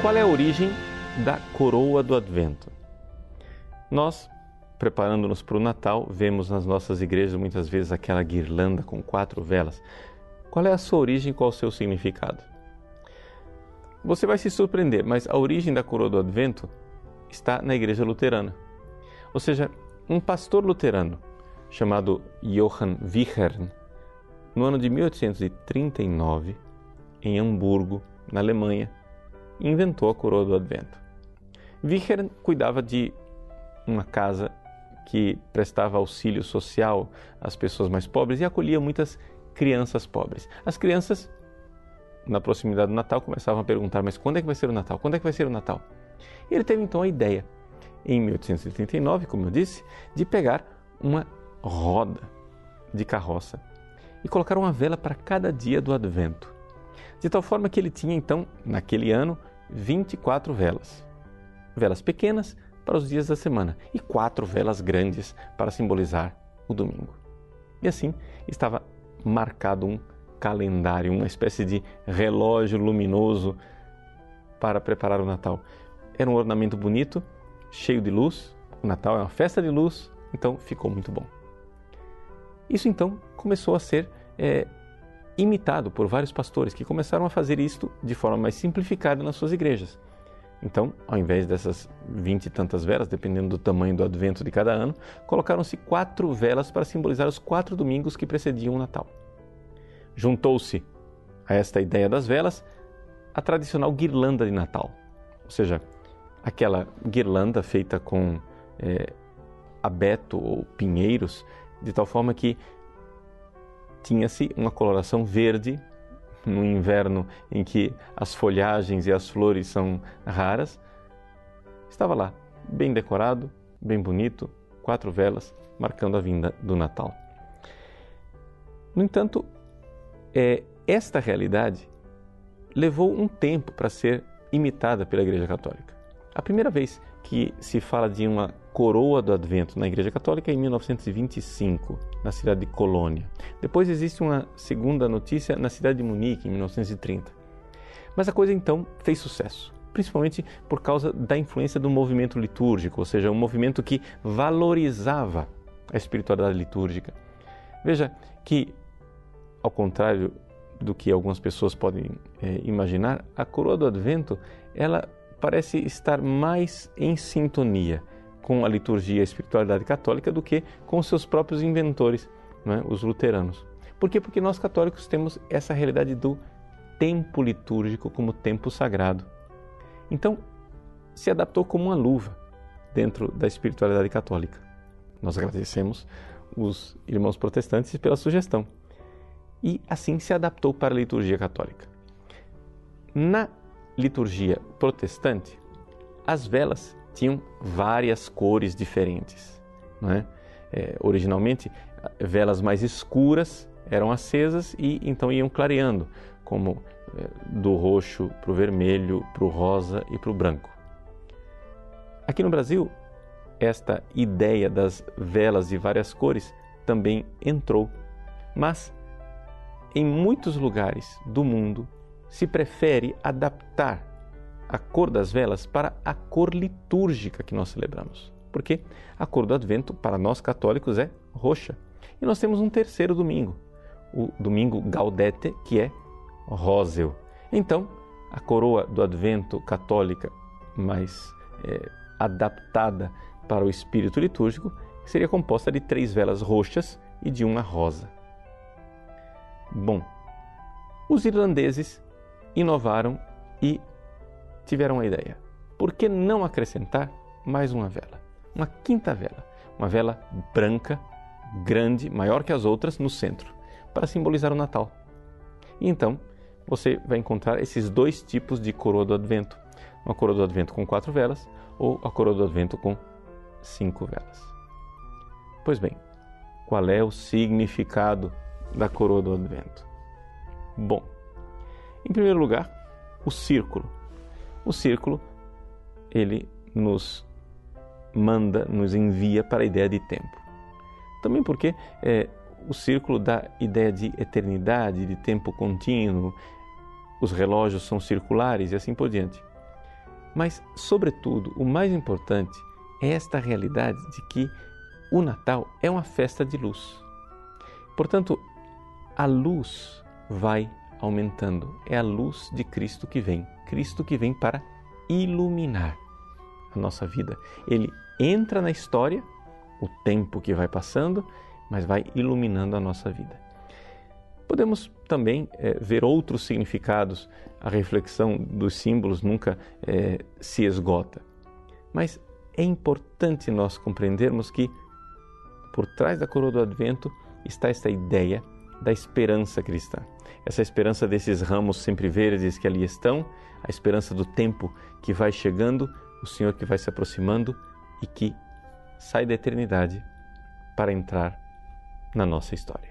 qual é a origem da coroa do Advento? Nós, preparando-nos para o Natal, vemos nas nossas igrejas muitas vezes aquela guirlanda com quatro velas. Qual é a sua origem, qual o seu significado? Você vai se surpreender, mas a origem da coroa do Advento está na igreja luterana. Ou seja, um pastor luterano chamado Johann Wichern, no ano de 1839, em Hamburgo, na Alemanha, inventou a coroa do Advento. Wichern cuidava de uma casa que prestava auxílio social às pessoas mais pobres e acolhia muitas crianças pobres. As crianças na proximidade do Natal, começavam a perguntar: mas quando é que vai ser o Natal? Quando é que vai ser o Natal? E ele teve então a ideia, em 1839, como eu disse, de pegar uma roda de carroça e colocar uma vela para cada dia do advento. De tal forma que ele tinha então, naquele ano, 24 velas. Velas pequenas para os dias da semana e quatro velas grandes para simbolizar o domingo. E assim estava marcado um calendário, uma espécie de relógio luminoso para preparar o Natal. Era um ornamento bonito, cheio de luz. O Natal é uma festa de luz, então ficou muito bom. Isso então começou a ser é, imitado por vários pastores que começaram a fazer isto de forma mais simplificada nas suas igrejas. Então, ao invés dessas vinte e tantas velas, dependendo do tamanho do advento de cada ano, colocaram-se quatro velas para simbolizar os quatro domingos que precediam o Natal. Juntou-se a esta ideia das velas a tradicional guirlanda de Natal, ou seja, aquela guirlanda feita com é, abeto ou pinheiros, de tal forma que tinha-se uma coloração verde no inverno em que as folhagens e as flores são raras. Estava lá, bem decorado, bem bonito, quatro velas marcando a vinda do Natal. No entanto, é, esta realidade levou um tempo para ser imitada pela Igreja Católica. A primeira vez que se fala de uma coroa do Advento na Igreja Católica em 1925, na cidade de Colônia. Depois existe uma segunda notícia na cidade de Munique, em 1930. Mas a coisa então fez sucesso, principalmente por causa da influência do movimento litúrgico, ou seja, um movimento que valorizava a espiritualidade litúrgica. Veja que ao contrário do que algumas pessoas podem é, imaginar, a coroa do Advento ela parece estar mais em sintonia com a liturgia e a espiritualidade católica do que com seus próprios inventores, é? os luteranos. Por quê? Porque nós católicos temos essa realidade do tempo litúrgico como tempo sagrado. Então, se adaptou como uma luva dentro da espiritualidade católica. Nós agradecemos os irmãos protestantes pela sugestão e assim se adaptou para a liturgia católica. Na liturgia protestante, as velas tinham várias cores diferentes. Não é? É, originalmente, velas mais escuras eram acesas e então iam clareando, como é, do roxo para o vermelho, para o rosa e para o branco. Aqui no Brasil, esta ideia das velas de várias cores também entrou, mas em muitos lugares do mundo se prefere adaptar a cor das velas para a cor litúrgica que nós celebramos. Porque a cor do Advento, para nós católicos, é roxa. E nós temos um terceiro domingo, o domingo Gaudete, que é róseo. Então, a coroa do Advento católica mais é, adaptada para o espírito litúrgico seria composta de três velas roxas e de uma rosa. Bom, os irlandeses inovaram e tiveram a ideia. Por que não acrescentar mais uma vela? Uma quinta vela, uma vela branca, grande, maior que as outras, no centro, para simbolizar o Natal. E então você vai encontrar esses dois tipos de coroa do Advento: uma coroa do Advento com quatro velas ou a coroa do Advento com cinco velas. Pois bem, qual é o significado da coroa do advento? Bom, em primeiro lugar, o círculo. O círculo, ele nos manda, nos envia para a ideia de tempo. Também porque é, o círculo dá ideia de eternidade, de tempo contínuo, os relógios são circulares e assim por diante. Mas, sobretudo, o mais importante é esta realidade de que o Natal é uma festa de luz. Portanto, a luz vai aumentando. É a luz de Cristo que vem. Cristo que vem para iluminar a nossa vida. Ele entra na história, o tempo que vai passando, mas vai iluminando a nossa vida. Podemos também é, ver outros significados, a reflexão dos símbolos nunca é, se esgota. Mas é importante nós compreendermos que por trás da coroa do advento está esta ideia da esperança cristã. Essa esperança desses ramos sempre verdes que ali estão, a esperança do tempo que vai chegando, o Senhor que vai se aproximando e que sai da eternidade para entrar na nossa história.